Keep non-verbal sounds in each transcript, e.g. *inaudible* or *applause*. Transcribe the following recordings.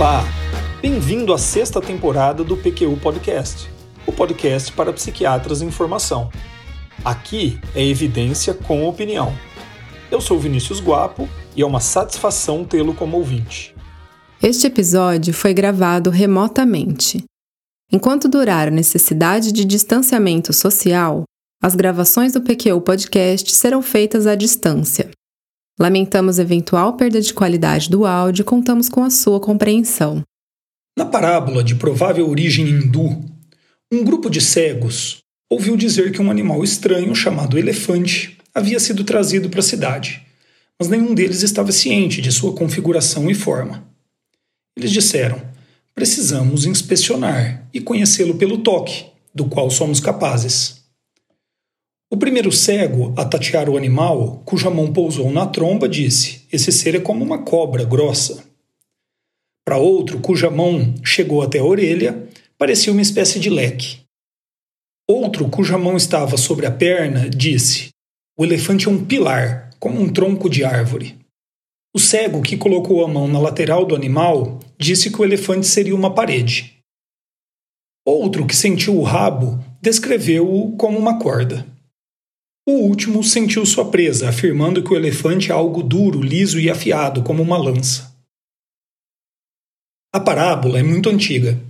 Olá, bem-vindo à sexta temporada do PQU Podcast, o podcast para psiquiatras em formação. Aqui é evidência com opinião. Eu sou Vinícius Guapo e é uma satisfação tê-lo como ouvinte. Este episódio foi gravado remotamente. Enquanto durar a necessidade de distanciamento social, as gravações do PQU Podcast serão feitas à distância. Lamentamos eventual perda de qualidade do áudio e contamos com a sua compreensão. Na parábola de provável origem hindu, um grupo de cegos ouviu dizer que um animal estranho chamado elefante havia sido trazido para a cidade, mas nenhum deles estava ciente de sua configuração e forma. Eles disseram: precisamos inspecionar e conhecê-lo pelo toque, do qual somos capazes. O primeiro cego a tatear o animal, cuja mão pousou na tromba, disse: Esse ser é como uma cobra grossa. Para outro, cuja mão chegou até a orelha, parecia uma espécie de leque. Outro, cuja mão estava sobre a perna, disse: O elefante é um pilar, como um tronco de árvore. O cego, que colocou a mão na lateral do animal, disse que o elefante seria uma parede. Outro, que sentiu o rabo, descreveu-o como uma corda. O último sentiu sua presa, afirmando que o elefante é algo duro, liso e afiado, como uma lança. A parábola é muito antiga,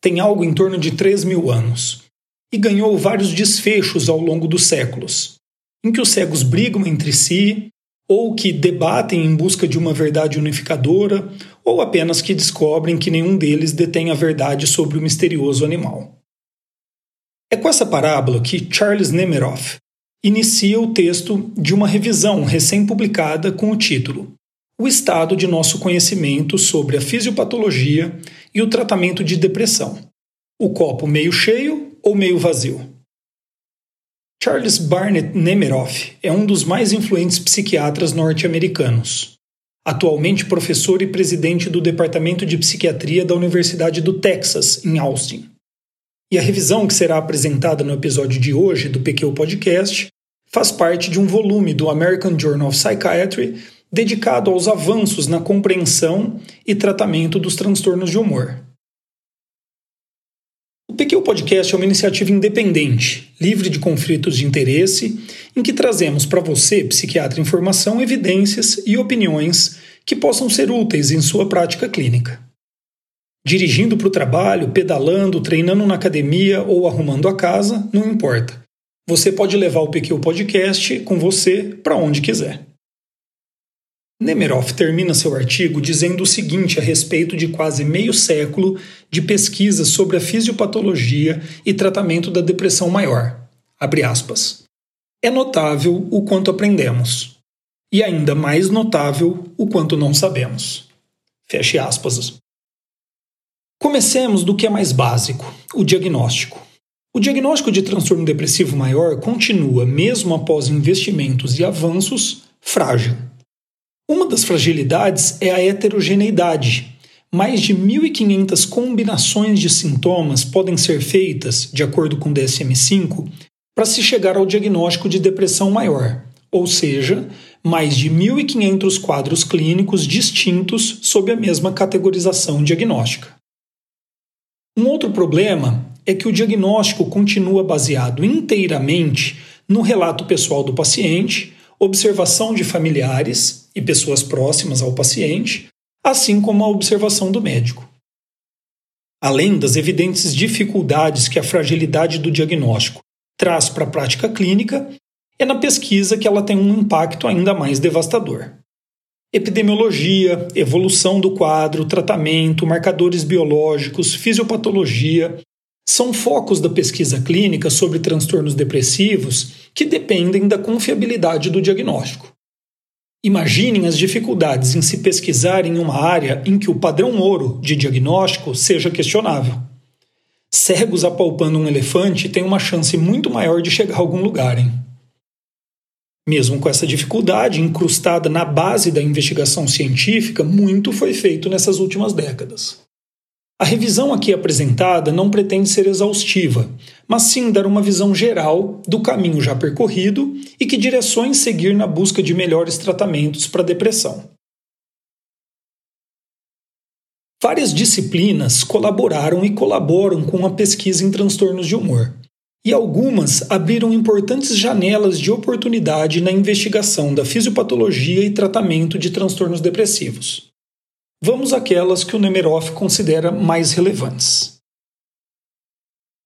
tem algo em torno de 3 mil anos, e ganhou vários desfechos ao longo dos séculos, em que os cegos brigam entre si, ou que debatem em busca de uma verdade unificadora, ou apenas que descobrem que nenhum deles detém a verdade sobre o misterioso animal. É com essa parábola que Charles Nemiroff inicia o texto de uma revisão recém-publicada com o título O estado de nosso conhecimento sobre a fisiopatologia e o tratamento de depressão. O copo meio cheio ou meio vazio? Charles Barnett Nemiroff é um dos mais influentes psiquiatras norte-americanos. Atualmente professor e presidente do Departamento de Psiquiatria da Universidade do Texas, em Austin. E a revisão que será apresentada no episódio de hoje do PQ Podcast faz parte de um volume do American Journal of Psychiatry dedicado aos avanços na compreensão e tratamento dos transtornos de humor. O PQ Podcast é uma iniciativa independente, livre de conflitos de interesse, em que trazemos para você, psiquiatra em formação, evidências e opiniões que possam ser úteis em sua prática clínica dirigindo para o trabalho, pedalando, treinando na academia ou arrumando a casa, não importa. Você pode levar o PQ Podcast com você para onde quiser. Nemiroff termina seu artigo dizendo o seguinte a respeito de quase meio século de pesquisas sobre a fisiopatologia e tratamento da depressão maior. É notável o quanto aprendemos, e ainda mais notável o quanto não sabemos. Feche aspas. Comecemos do que é mais básico, o diagnóstico. O diagnóstico de transtorno depressivo maior continua, mesmo após investimentos e avanços, frágil. Uma das fragilidades é a heterogeneidade. Mais de 1.500 combinações de sintomas podem ser feitas, de acordo com o DSM-5, para se chegar ao diagnóstico de depressão maior, ou seja, mais de 1.500 quadros clínicos distintos sob a mesma categorização diagnóstica. Um outro problema é que o diagnóstico continua baseado inteiramente no relato pessoal do paciente, observação de familiares e pessoas próximas ao paciente, assim como a observação do médico. Além das evidentes dificuldades que a fragilidade do diagnóstico traz para a prática clínica, é na pesquisa que ela tem um impacto ainda mais devastador epidemiologia, evolução do quadro, tratamento, marcadores biológicos, fisiopatologia, são focos da pesquisa clínica sobre transtornos depressivos que dependem da confiabilidade do diagnóstico. Imaginem as dificuldades em se pesquisar em uma área em que o padrão ouro de diagnóstico seja questionável. Cegos apalpando um elefante têm uma chance muito maior de chegar a algum lugar, hein? Mesmo com essa dificuldade incrustada na base da investigação científica, muito foi feito nessas últimas décadas. A revisão aqui apresentada não pretende ser exaustiva, mas sim dar uma visão geral do caminho já percorrido e que direções seguir na busca de melhores tratamentos para a depressão. Várias disciplinas colaboraram e colaboram com a pesquisa em transtornos de humor, e algumas abriram importantes janelas de oportunidade na investigação da fisiopatologia e tratamento de transtornos depressivos. Vamos àquelas que o Nemeroff considera mais relevantes.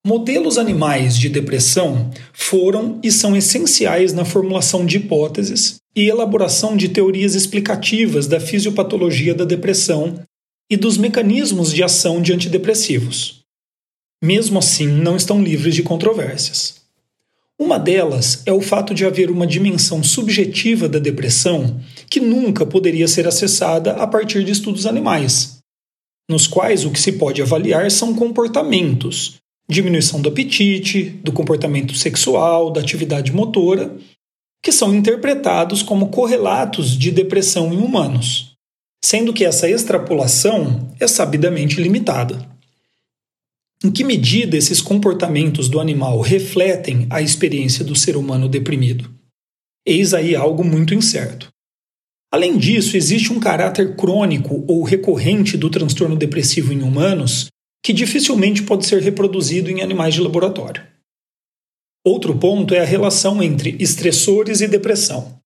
Modelos animais de depressão foram e são essenciais na formulação de hipóteses e elaboração de teorias explicativas da fisiopatologia da depressão e dos mecanismos de ação de antidepressivos. Mesmo assim, não estão livres de controvérsias. Uma delas é o fato de haver uma dimensão subjetiva da depressão que nunca poderia ser acessada a partir de estudos animais, nos quais o que se pode avaliar são comportamentos, diminuição do apetite, do comportamento sexual, da atividade motora, que são interpretados como correlatos de depressão em humanos, sendo que essa extrapolação é sabidamente limitada. Em que medida esses comportamentos do animal refletem a experiência do ser humano deprimido? Eis aí algo muito incerto. Além disso, existe um caráter crônico ou recorrente do transtorno depressivo em humanos que dificilmente pode ser reproduzido em animais de laboratório. Outro ponto é a relação entre estressores e depressão.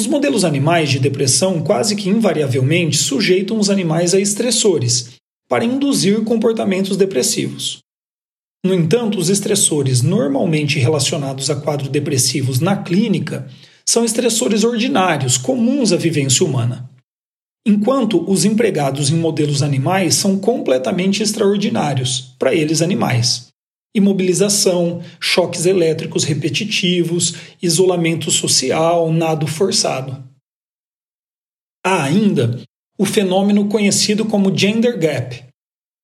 Os modelos animais de depressão quase que invariavelmente sujeitam os animais a estressores para induzir comportamentos depressivos. No entanto, os estressores normalmente relacionados a quadros depressivos na clínica são estressores ordinários, comuns à vivência humana enquanto os empregados em modelos animais são completamente extraordinários para eles animais. Imobilização, choques elétricos repetitivos, isolamento social, nado forçado. Há ainda o fenômeno conhecido como gender gap.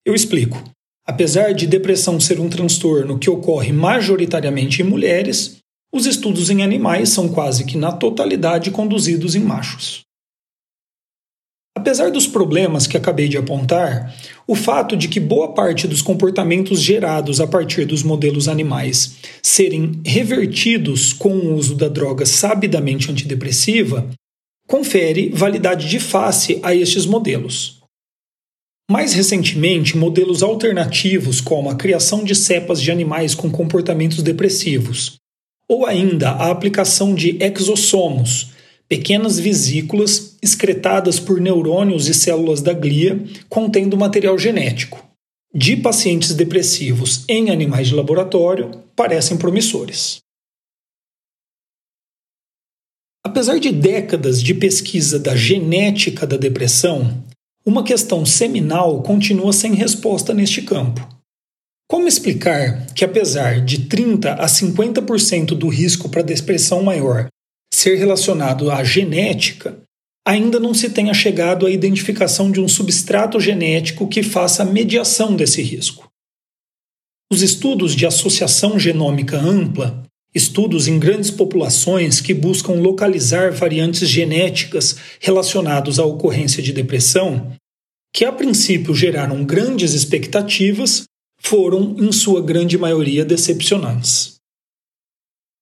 Eu explico. Apesar de depressão ser um transtorno que ocorre majoritariamente em mulheres, os estudos em animais são quase que na totalidade conduzidos em machos. Apesar dos problemas que acabei de apontar, o fato de que boa parte dos comportamentos gerados a partir dos modelos animais serem revertidos com o uso da droga sabidamente antidepressiva confere validade de face a estes modelos. Mais recentemente, modelos alternativos, como a criação de cepas de animais com comportamentos depressivos, ou ainda a aplicação de exossomos, pequenas vesículas excretadas por neurônios e células da glia contendo material genético. De pacientes depressivos em animais de laboratório parecem promissores. Apesar de décadas de pesquisa da genética da depressão, uma questão seminal continua sem resposta neste campo. Como explicar que, apesar de 30 a 50% do risco para depressão maior ser relacionado à genética, ainda não se tenha chegado à identificação de um substrato genético que faça a mediação desse risco. Os estudos de associação genômica ampla, estudos em grandes populações que buscam localizar variantes genéticas relacionadas à ocorrência de depressão, que a princípio geraram grandes expectativas, foram, em sua grande maioria, decepcionantes.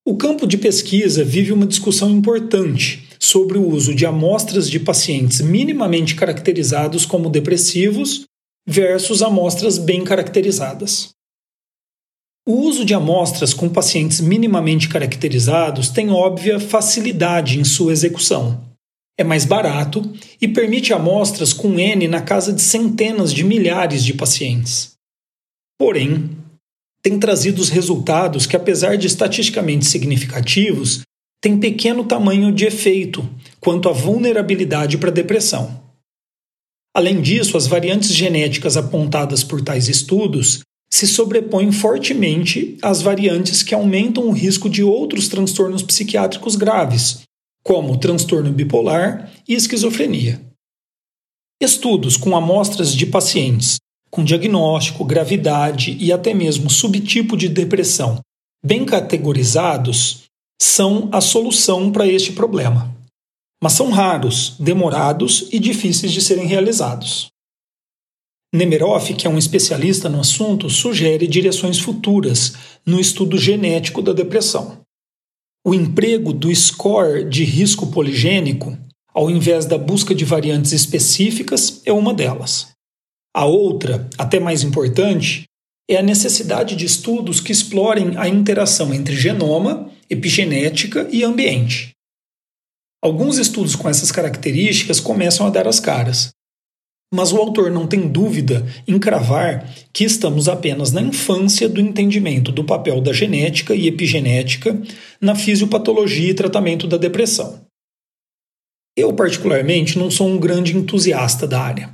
O campo de pesquisa vive uma discussão importante sobre o uso de amostras de pacientes minimamente caracterizados como depressivos versus amostras bem caracterizadas. O uso de amostras com pacientes minimamente caracterizados tem óbvia facilidade em sua execução. É mais barato e permite amostras com N na casa de centenas de milhares de pacientes. Porém, tem trazido os resultados que, apesar de estatisticamente significativos, têm pequeno tamanho de efeito quanto à vulnerabilidade para depressão. Além disso, as variantes genéticas apontadas por tais estudos se sobrepõem fortemente às variantes que aumentam o risco de outros transtornos psiquiátricos graves, como transtorno bipolar e esquizofrenia. Estudos com amostras de pacientes com diagnóstico, gravidade e até mesmo subtipo de depressão bem categorizados são a solução para este problema. Mas são raros, demorados e difíceis de serem realizados. Nemeroff, que é um especialista no assunto, sugere direções futuras no estudo genético da depressão. O emprego do score de risco poligênico, ao invés da busca de variantes específicas, é uma delas. A outra, até mais importante, é a necessidade de estudos que explorem a interação entre genoma, epigenética e ambiente. Alguns estudos com essas características começam a dar as caras. Mas o autor não tem dúvida em cravar que estamos apenas na infância do entendimento do papel da genética e epigenética na fisiopatologia e tratamento da depressão. Eu, particularmente, não sou um grande entusiasta da área.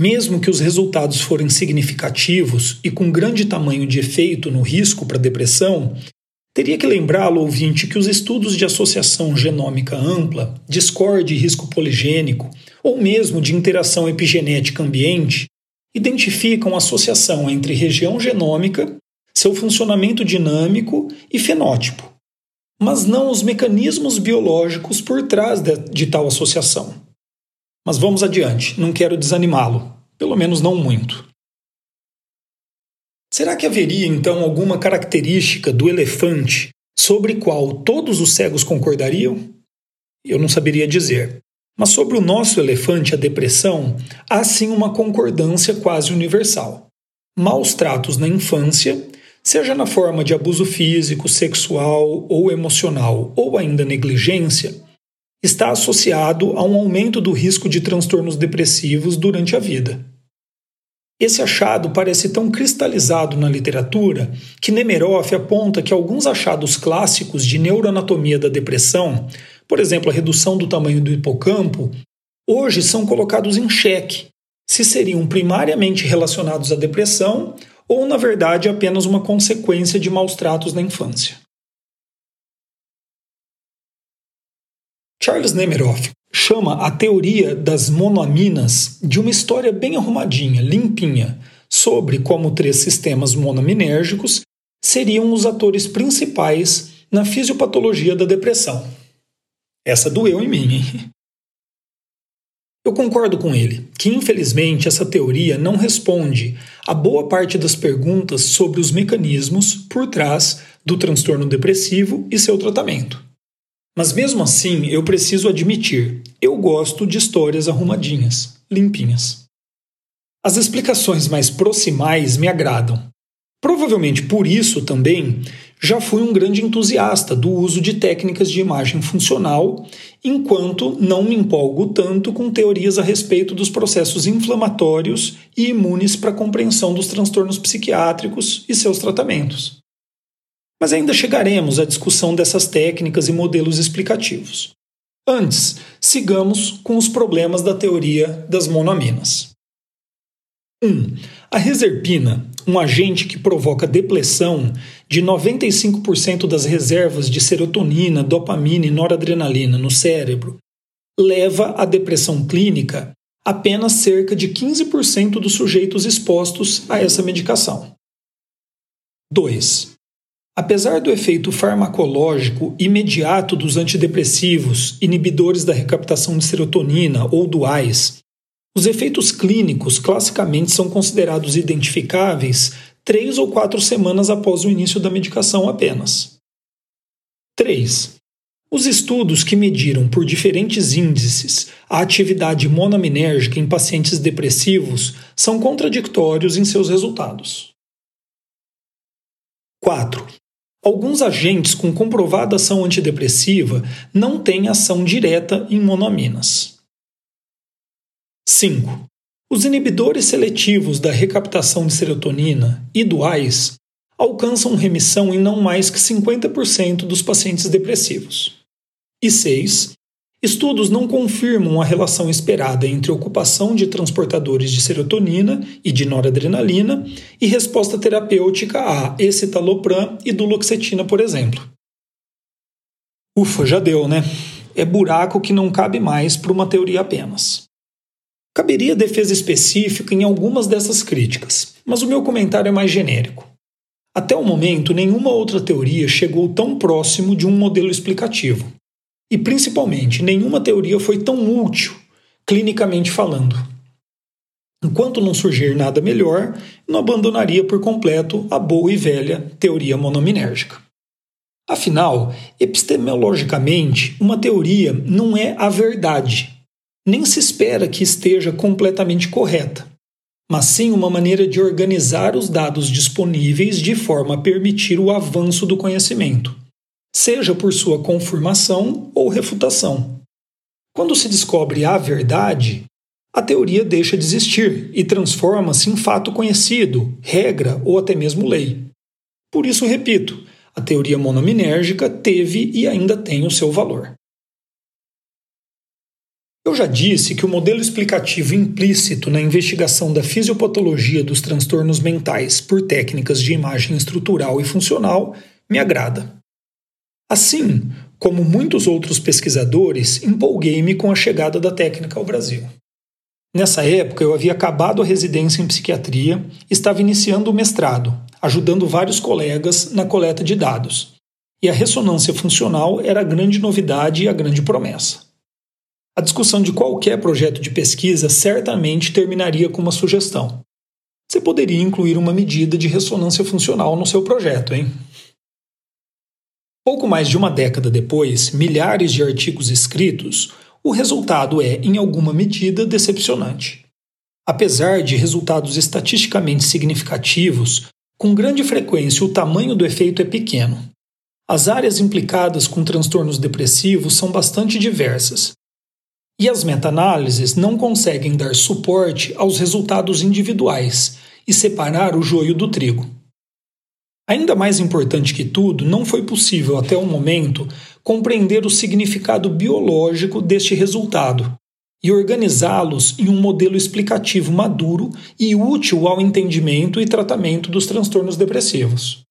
Mesmo que os resultados forem significativos e com grande tamanho de efeito no risco para depressão, teria que lembrá-lo, ouvinte, que os estudos de associação genômica ampla, discorde e risco poligênico, ou mesmo de interação epigenética ambiente, identificam associação entre região genômica, seu funcionamento dinâmico e fenótipo, mas não os mecanismos biológicos por trás de, de tal associação. Mas vamos adiante, não quero desanimá-lo, pelo menos não muito. Será que haveria então alguma característica do elefante sobre qual todos os cegos concordariam? Eu não saberia dizer. Mas sobre o nosso elefante, a depressão, há sim uma concordância quase universal. Maus tratos na infância, seja na forma de abuso físico, sexual ou emocional, ou ainda negligência, está associado a um aumento do risco de transtornos depressivos durante a vida. Esse achado parece tão cristalizado na literatura que Nemiroff aponta que alguns achados clássicos de neuroanatomia da depressão, por exemplo, a redução do tamanho do hipocampo, hoje são colocados em xeque, se seriam primariamente relacionados à depressão ou, na verdade, apenas uma consequência de maus tratos na infância. Charles Nemiroff chama a teoria das monoaminas de uma história bem arrumadinha, limpinha, sobre como três sistemas monoaminérgicos seriam os atores principais na fisiopatologia da depressão. Essa doeu em mim, hein? *laughs* Eu concordo com ele que, infelizmente, essa teoria não responde a boa parte das perguntas sobre os mecanismos por trás do transtorno depressivo e seu tratamento. Mas mesmo assim, eu preciso admitir, eu gosto de histórias arrumadinhas, limpinhas. As explicações mais proximais me agradam. Provavelmente por isso também já fui um grande entusiasta do uso de técnicas de imagem funcional, enquanto não me empolgo tanto com teorias a respeito dos processos inflamatórios e imunes para a compreensão dos transtornos psiquiátricos e seus tratamentos. Mas ainda chegaremos à discussão dessas técnicas e modelos explicativos. Antes, sigamos com os problemas da teoria das monoaminas. 1. Um, a reserpina, um agente que provoca depressão de 95% das reservas de serotonina, dopamina e noradrenalina no cérebro, leva à depressão clínica apenas cerca de 15% dos sujeitos expostos a essa medicação. 2. Apesar do efeito farmacológico imediato dos antidepressivos, inibidores da recaptação de serotonina ou duais, os efeitos clínicos classicamente são considerados identificáveis três ou quatro semanas após o início da medicação apenas. 3. Os estudos que mediram por diferentes índices a atividade monoaminérgica em pacientes depressivos são contraditórios em seus resultados. 4. Alguns agentes com comprovada ação antidepressiva não têm ação direta em monoaminas. 5. Os inibidores seletivos da recaptação de serotonina e duais alcançam remissão em não mais que 50% dos pacientes depressivos. E 6. Estudos não confirmam a relação esperada entre ocupação de transportadores de serotonina e de noradrenalina e resposta terapêutica a escitalopram e duloxetina, por exemplo. Ufa, já deu, né? É buraco que não cabe mais para uma teoria apenas. Caberia defesa específica em algumas dessas críticas, mas o meu comentário é mais genérico. Até o momento, nenhuma outra teoria chegou tão próximo de um modelo explicativo. E principalmente, nenhuma teoria foi tão útil, clinicamente falando. Enquanto não surgir nada melhor, não abandonaria por completo a boa e velha teoria monominérgica. Afinal, epistemologicamente, uma teoria não é a verdade. Nem se espera que esteja completamente correta. mas sim uma maneira de organizar os dados disponíveis de forma a permitir o avanço do conhecimento, seja por sua confirmação ou refutação. Quando se descobre a verdade, a teoria deixa de existir e transforma-se em fato conhecido, regra ou até mesmo lei. Por isso, repito, a teoria monominérgica teve e ainda tem o seu valor. Eu já disse que o modelo explicativo implícito na investigação da fisiopatologia dos transtornos mentais por técnicas de imagem estrutural e funcional me agrada. Assim, como muitos outros pesquisadores, empolguei-me com a chegada da técnica ao Brasil. Nessa época, eu havia acabado a residência em psiquiatria e estava iniciando o mestrado, ajudando vários colegas na coleta de dados. E a ressonância funcional era a grande novidade e a grande promessa. A discussão de qualquer projeto de pesquisa certamente terminaria com uma sugestão. Você poderia incluir uma medida de ressonância funcional no seu projeto, hein? Pouco mais de uma década depois, milhares de artigos escritos, o resultado é, em alguma medida, decepcionante. Apesar de resultados estatisticamente significativos, com grande frequência o tamanho do efeito é pequeno. As áreas implicadas com transtornos depressivos são bastante diversas, e as meta-análises não conseguem dar suporte aos resultados individuais e separar o joio do trigo. Ainda mais importante que tudo, não foi possível até o momento compreender o significado biológico deste resultado e organizá-los em um modelo explicativo maduro e útil ao entendimento e tratamento dos transtornos depressivos.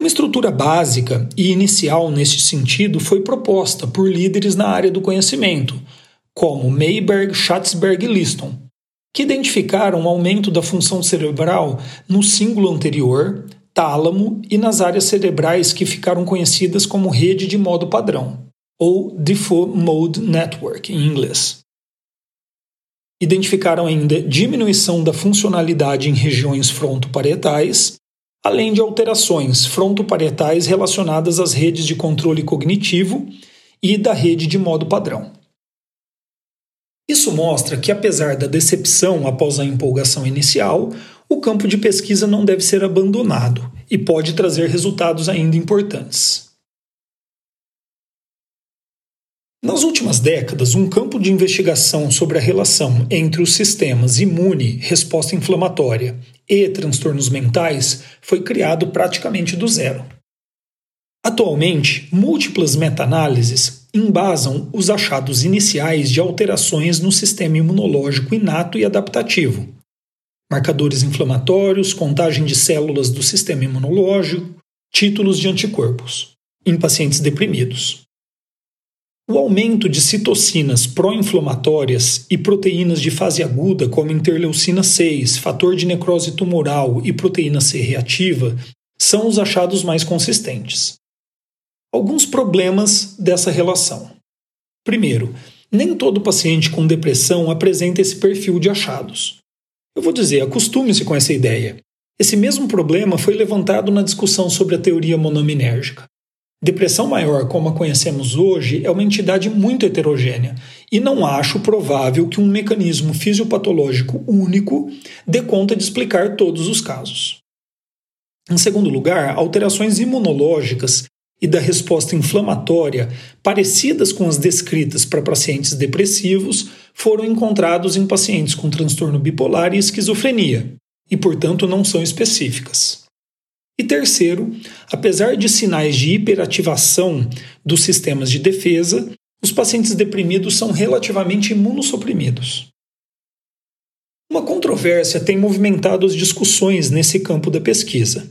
Uma estrutura básica e inicial neste sentido foi proposta por líderes na área do conhecimento, como Mayberg, Schatzberg e Liston, que identificaram aumento da função cerebral no símbolo anterior, tálamo e nas áreas cerebrais que ficaram conhecidas como rede de modo padrão, ou Default Mode Network em inglês. Identificaram ainda diminuição da funcionalidade em regiões frontoparietais além de alterações frontoparietais relacionadas às redes de controle cognitivo e da rede de modo padrão. Isso mostra que, apesar da decepção após a empolgação inicial, o campo de pesquisa não deve ser abandonado e pode trazer resultados ainda importantes. Nas últimas décadas, um campo de investigação sobre a relação entre os sistemas imune, resposta inflamatória e transtornos mentais foi criado praticamente do zero. Atualmente, múltiplas meta-análises embasam os achados iniciais de alterações no sistema imunológico inato e adaptativo, marcadores inflamatórios, contagem de células do sistema imunológico, títulos de anticorpos, em pacientes deprimidos. O aumento de citocinas pró-inflamatórias e proteínas de fase aguda, como interleucina 6, fator de necrose tumoral e proteína C reativa, são os achados mais consistentes. Alguns problemas dessa relação. Primeiro, nem todo paciente com depressão apresenta esse perfil de achados. Eu vou dizer, acostume-se com essa ideia. Esse mesmo problema foi levantado na discussão sobre a teoria monominérgica. Depressão maior, como a conhecemos hoje, é uma entidade muito heterogênea e não acho provável que um mecanismo fisiopatológico único dê conta de explicar todos os casos. Em segundo lugar, alterações imunológicas e da resposta inflamatória parecidas com as descritas para pacientes depressivos foram encontrados em pacientes com transtorno bipolar e esquizofrenia, e portanto não são específicas. E terceiro, apesar de sinais de hiperativação dos sistemas de defesa, os pacientes deprimidos são relativamente imunossuprimidos. Uma controvérsia tem movimentado as discussões nesse campo da pesquisa.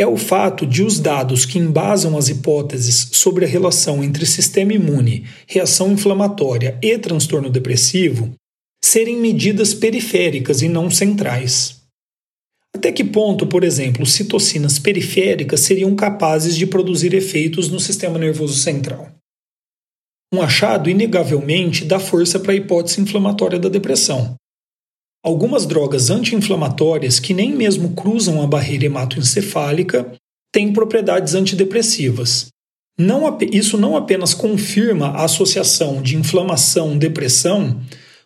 É o fato de os dados que embasam as hipóteses sobre a relação entre sistema imune, reação inflamatória e transtorno depressivo serem medidas periféricas e não centrais. Até que ponto, por exemplo, citocinas periféricas seriam capazes de produzir efeitos no sistema nervoso central? Um achado, inegavelmente, dá força para a hipótese inflamatória da depressão. Algumas drogas anti-inflamatórias que nem mesmo cruzam a barreira hematoencefálica têm propriedades antidepressivas. Não, isso não apenas confirma a associação de inflamação-depressão,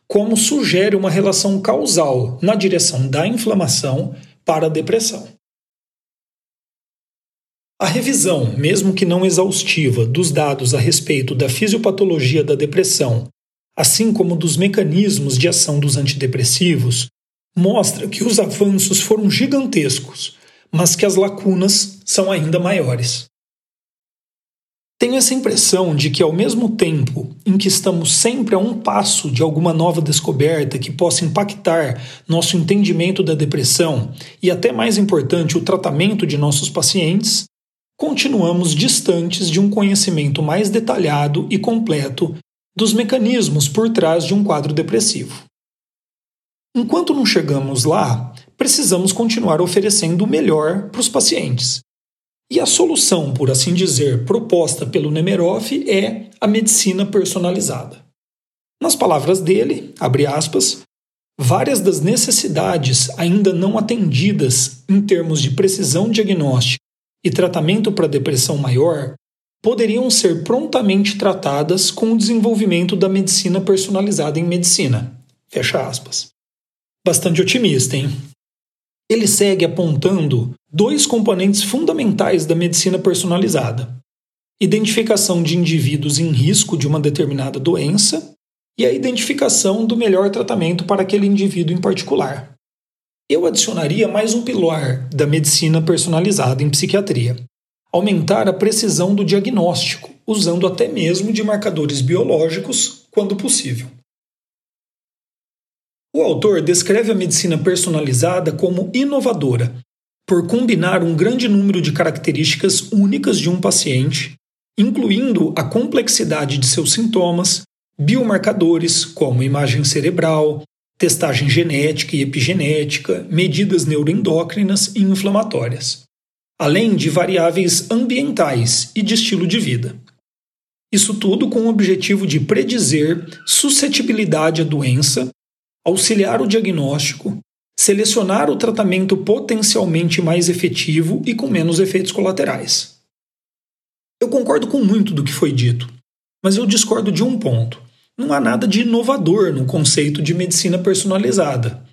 como sugere uma relação causal na direção da inflamação para a depressão. A revisão, mesmo que não exaustiva, dos dados a respeito da fisiopatologia da depressão, assim como dos mecanismos de ação dos antidepressivos, mostra que os avanços foram gigantescos, mas que as lacunas são ainda maiores. Tenho essa impressão de que, ao mesmo tempo em que estamos sempre a um passo de alguma nova descoberta que possa impactar nosso entendimento da depressão e, até mais importante, o tratamento de nossos pacientes, continuamos distantes de um conhecimento mais detalhado e completo dos mecanismos por trás de um quadro depressivo. Enquanto não chegamos lá, precisamos continuar oferecendo o melhor para os pacientes. E a solução, por assim dizer, proposta pelo Nemerov é a medicina personalizada. Nas palavras dele, abre aspas, várias das necessidades ainda não atendidas em termos de precisão diagnóstica e tratamento para depressão maior poderiam ser prontamente tratadas com o desenvolvimento da medicina personalizada em medicina. Fecha aspas. Bastante otimista, hein? Ele segue apontando dois componentes fundamentais da medicina personalizada: identificação de indivíduos em risco de uma determinada doença e a identificação do melhor tratamento para aquele indivíduo em particular. Eu adicionaria mais um pilar da medicina personalizada em psiquiatria: aumentar a precisão do diagnóstico, usando até mesmo de marcadores biológicos, quando possível. O autor descreve a medicina personalizada como inovadora, por combinar um grande número de características únicas de um paciente, incluindo a complexidade de seus sintomas, biomarcadores como imagem cerebral, testagem genética e epigenética, medidas neuroendócrinas e inflamatórias, além de variáveis ambientais e de estilo de vida. Isso tudo com o objetivo de predizer suscetibilidade à doença, auxiliar o diagnóstico, selecionar o tratamento potencialmente mais efetivo e com menos efeitos colaterais. Eu concordo com muito do que foi dito, mas eu discordo de um ponto não há nada de inovador no conceito de medicina personalizada,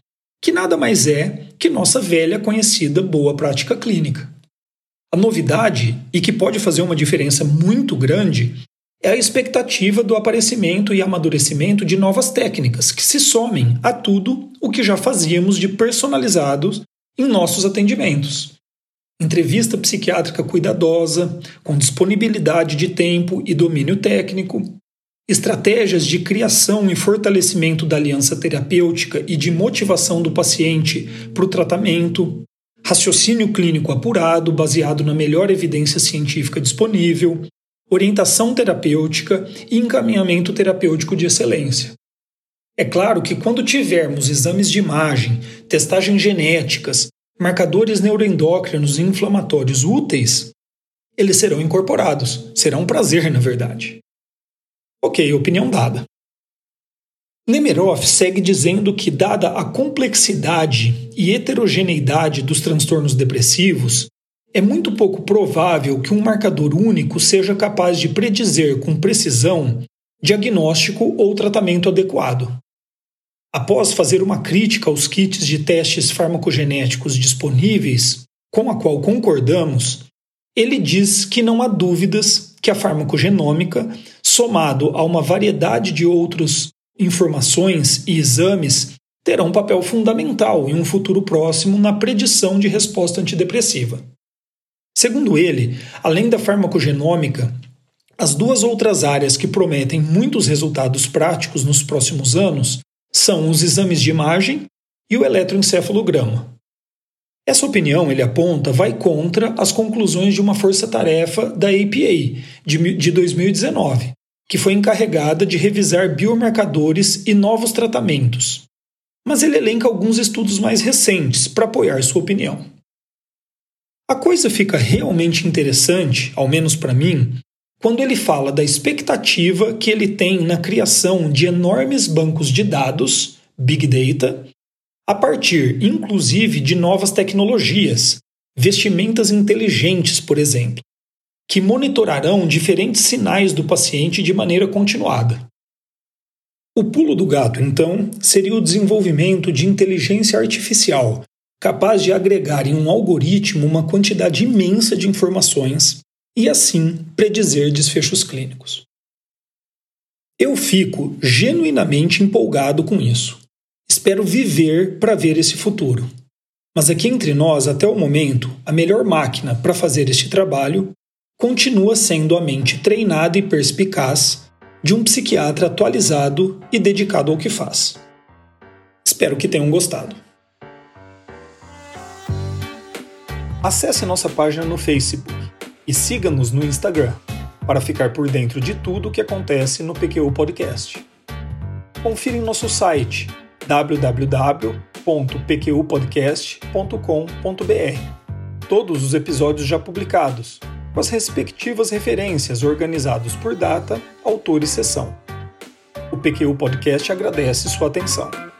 que nada mais é que nossa velha conhecida boa prática clínica. A novidade, e que pode fazer uma diferença muito grande, é a expectativa do aparecimento e amadurecimento de novas técnicas que se somem a tudo o que já fazíamos de personalizados em nossos atendimentos. Entrevista psiquiátrica cuidadosa, com disponibilidade de tempo e domínio técnico, estratégias de criação e fortalecimento da aliança terapêutica e de motivação do paciente para o tratamento, raciocínio clínico apurado baseado na melhor evidência científica disponível, orientação terapêutica e encaminhamento terapêutico de excelência. É claro que quando tivermos exames de imagem, testagens genéticas, marcadores neuroendócrinos e inflamatórios úteis, eles serão incorporados. Será um prazer, na verdade. Ok, opinião dada. Nemerov segue dizendo que, dada a complexidade e heterogeneidade dos transtornos depressivos, é muito pouco provável que um marcador único seja capaz de predizer com precisão diagnóstico ou tratamento adequado. Após fazer uma crítica aos kits de testes farmacogenéticos disponíveis, com a qual concordamos, ele diz que não há dúvidas que a farmacogenômica somado a uma variedade de outras informações e exames, terá um papel fundamental em um futuro próximo na predição de resposta antidepressiva. Segundo ele, além da farmacogenômica, as duas outras áreas que prometem muitos resultados práticos nos próximos anos são os exames de imagem e o eletroencefalograma. Essa opinião, ele aponta, vai contra as conclusões de uma força-tarefa da APA de 2019, que foi encarregada de revisar biomarcadores e novos tratamentos. Mas ele elenca alguns estudos mais recentes para apoiar sua opinião. A coisa fica realmente interessante, ao menos para mim, quando ele fala da expectativa que ele tem na criação de enormes bancos de dados, Big Data, a partir inclusive de novas tecnologias, vestimentas inteligentes, por exemplo, que monitorarão diferentes sinais do paciente de maneira continuada. O pulo do gato, então, seria o desenvolvimento de inteligência artificial, capaz de agregar em um algoritmo uma quantidade imensa de informações e, assim, predizer desfechos clínicos. Eu fico genuinamente empolgado com isso. Espero viver para ver esse futuro. Mas aqui entre nós, até o momento, a melhor máquina para fazer este trabalho continua sendo a mente treinada e perspicaz de um psiquiatra atualizado e dedicado ao que faz. Espero que tenham gostado. Acesse nossa página no Facebook e siga-nos no Instagram para ficar por dentro de tudo o que acontece no PQU Podcast. Confira em nosso site www.pqpodcast.com.br todos os episódios já publicados com as respectivas referências organizados por data, autor e sessão. O PQ Podcast agradece sua atenção.